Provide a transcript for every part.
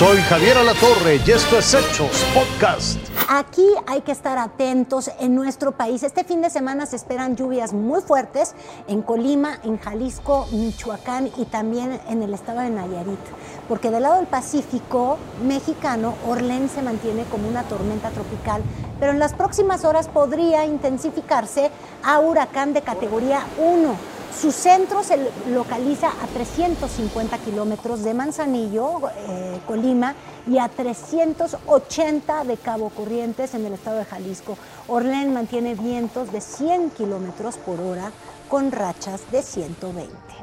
Soy Javier Alatorre y esto es Hechos Podcast. Aquí hay que estar atentos en nuestro país. Este fin de semana se esperan lluvias muy fuertes en Colima, en Jalisco, Michoacán y también en el estado de Nayarit. Porque del lado del Pacífico mexicano, Orlén se mantiene como una tormenta tropical, pero en las próximas horas podría intensificarse a huracán de categoría 1 su centro se localiza a 350 kilómetros de Manzanillo, eh, Colima, y a 380 de Cabo Corrientes en el estado de Jalisco. Orlén mantiene vientos de 100 kilómetros por hora con rachas de 120.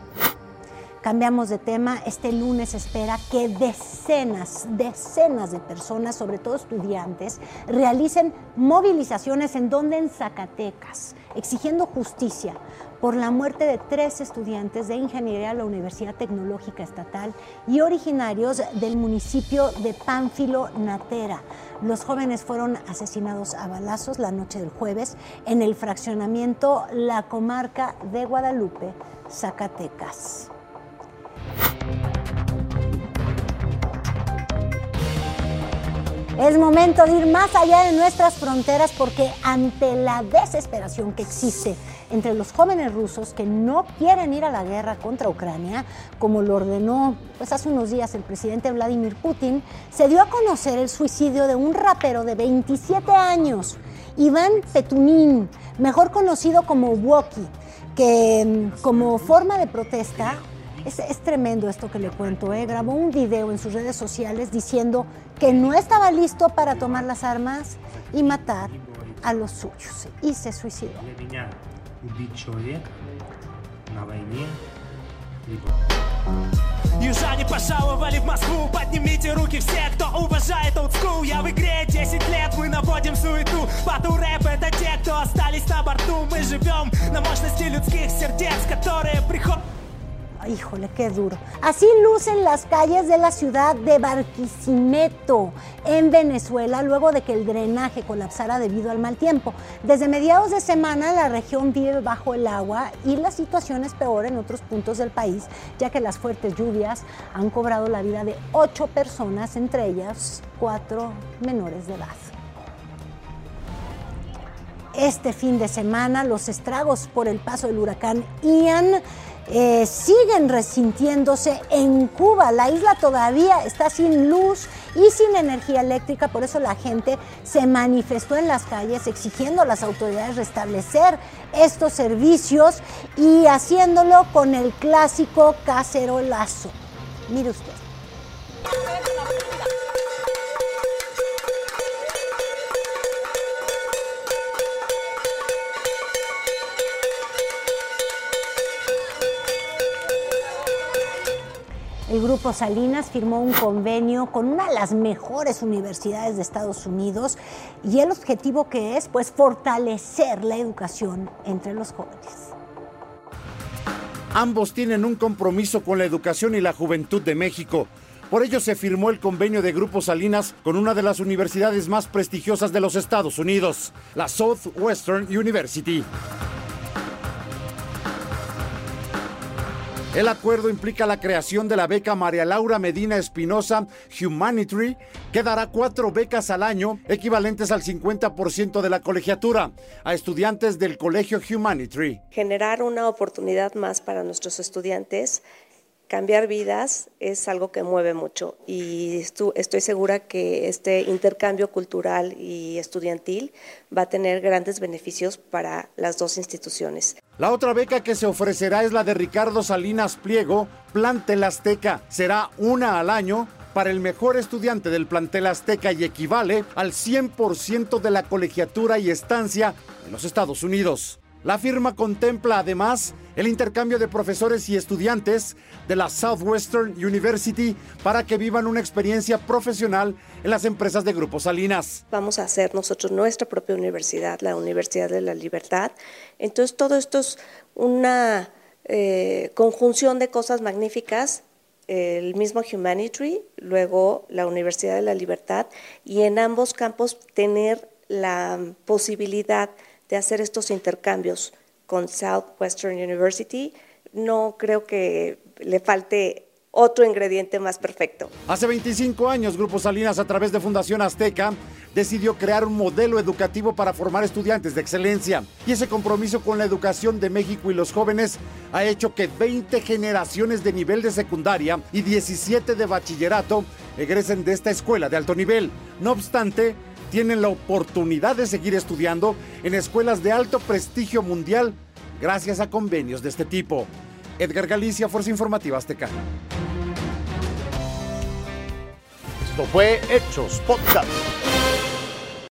Cambiamos de tema. Este lunes espera que decenas, decenas de personas, sobre todo estudiantes, realicen movilizaciones en donde en Zacatecas, exigiendo justicia por la muerte de tres estudiantes de ingeniería de la Universidad Tecnológica Estatal y originarios del municipio de Pánfilo Natera. Los jóvenes fueron asesinados a balazos la noche del jueves en el fraccionamiento La Comarca de Guadalupe, Zacatecas. Es momento de ir más allá de nuestras fronteras porque ante la desesperación que existe entre los jóvenes rusos que no quieren ir a la guerra contra Ucrania, como lo ordenó pues hace unos días el presidente Vladimir Putin, se dio a conocer el suicidio de un rapero de 27 años, Iván Petunin, mejor conocido como Woki, que mm, como forma de protesta es, tremendo esto que le cuento. ¿eh? Grabó un video en sus redes sociales diciendo que no estaba listo para tomar las armas y matar a los suyos. Y se suicidó. Южане пожаловали в Москву Поднимите руки все, кто уважает олдскул Я в игре 10 лет, мы наводим суету Батл рэп это те, кто остались на борту Мы живем на мощности людских сердец Которые приходят Híjole, qué duro. Así lucen las calles de la ciudad de Barquisimeto, en Venezuela, luego de que el drenaje colapsara debido al mal tiempo. Desde mediados de semana la región vive bajo el agua y la situación es peor en otros puntos del país, ya que las fuertes lluvias han cobrado la vida de ocho personas, entre ellas cuatro menores de edad. Este fin de semana los estragos por el paso del huracán Ian eh, siguen resintiéndose en Cuba. La isla todavía está sin luz y sin energía eléctrica, por eso la gente se manifestó en las calles exigiendo a las autoridades restablecer estos servicios y haciéndolo con el clásico cacerolazo. Mire usted. El Grupo Salinas firmó un convenio con una de las mejores universidades de Estados Unidos y el objetivo que es pues fortalecer la educación entre los jóvenes. Ambos tienen un compromiso con la educación y la juventud de México. Por ello se firmó el convenio de Grupo Salinas con una de las universidades más prestigiosas de los Estados Unidos, la Southwestern University. El acuerdo implica la creación de la beca María Laura Medina Espinosa Humanitary, que dará cuatro becas al año, equivalentes al 50% de la colegiatura, a estudiantes del Colegio Humanitary. Generar una oportunidad más para nuestros estudiantes cambiar vidas es algo que mueve mucho y estoy segura que este intercambio cultural y estudiantil va a tener grandes beneficios para las dos instituciones. La otra beca que se ofrecerá es la de Ricardo Salinas Pliego, Plantel Azteca. Será una al año para el mejor estudiante del plantel azteca y equivale al 100% de la colegiatura y estancia en los Estados Unidos. La firma contempla además el intercambio de profesores y estudiantes de la Southwestern University para que vivan una experiencia profesional en las empresas de Grupo Salinas. Vamos a hacer nosotros nuestra propia universidad, la Universidad de la Libertad. Entonces todo esto es una eh, conjunción de cosas magníficas el mismo Humanity, luego la Universidad de la Libertad y en ambos campos tener la posibilidad de hacer estos intercambios con Southwestern University. No creo que le falte otro ingrediente más perfecto. Hace 25 años, Grupo Salinas, a través de Fundación Azteca, decidió crear un modelo educativo para formar estudiantes de excelencia. Y ese compromiso con la educación de México y los jóvenes ha hecho que 20 generaciones de nivel de secundaria y 17 de bachillerato egresen de esta escuela de alto nivel. No obstante, tienen la oportunidad de seguir estudiando en escuelas de alto prestigio mundial gracias a convenios de este tipo. Edgar Galicia, Fuerza Informativa Azteca. Esto fue Hechos Podcast.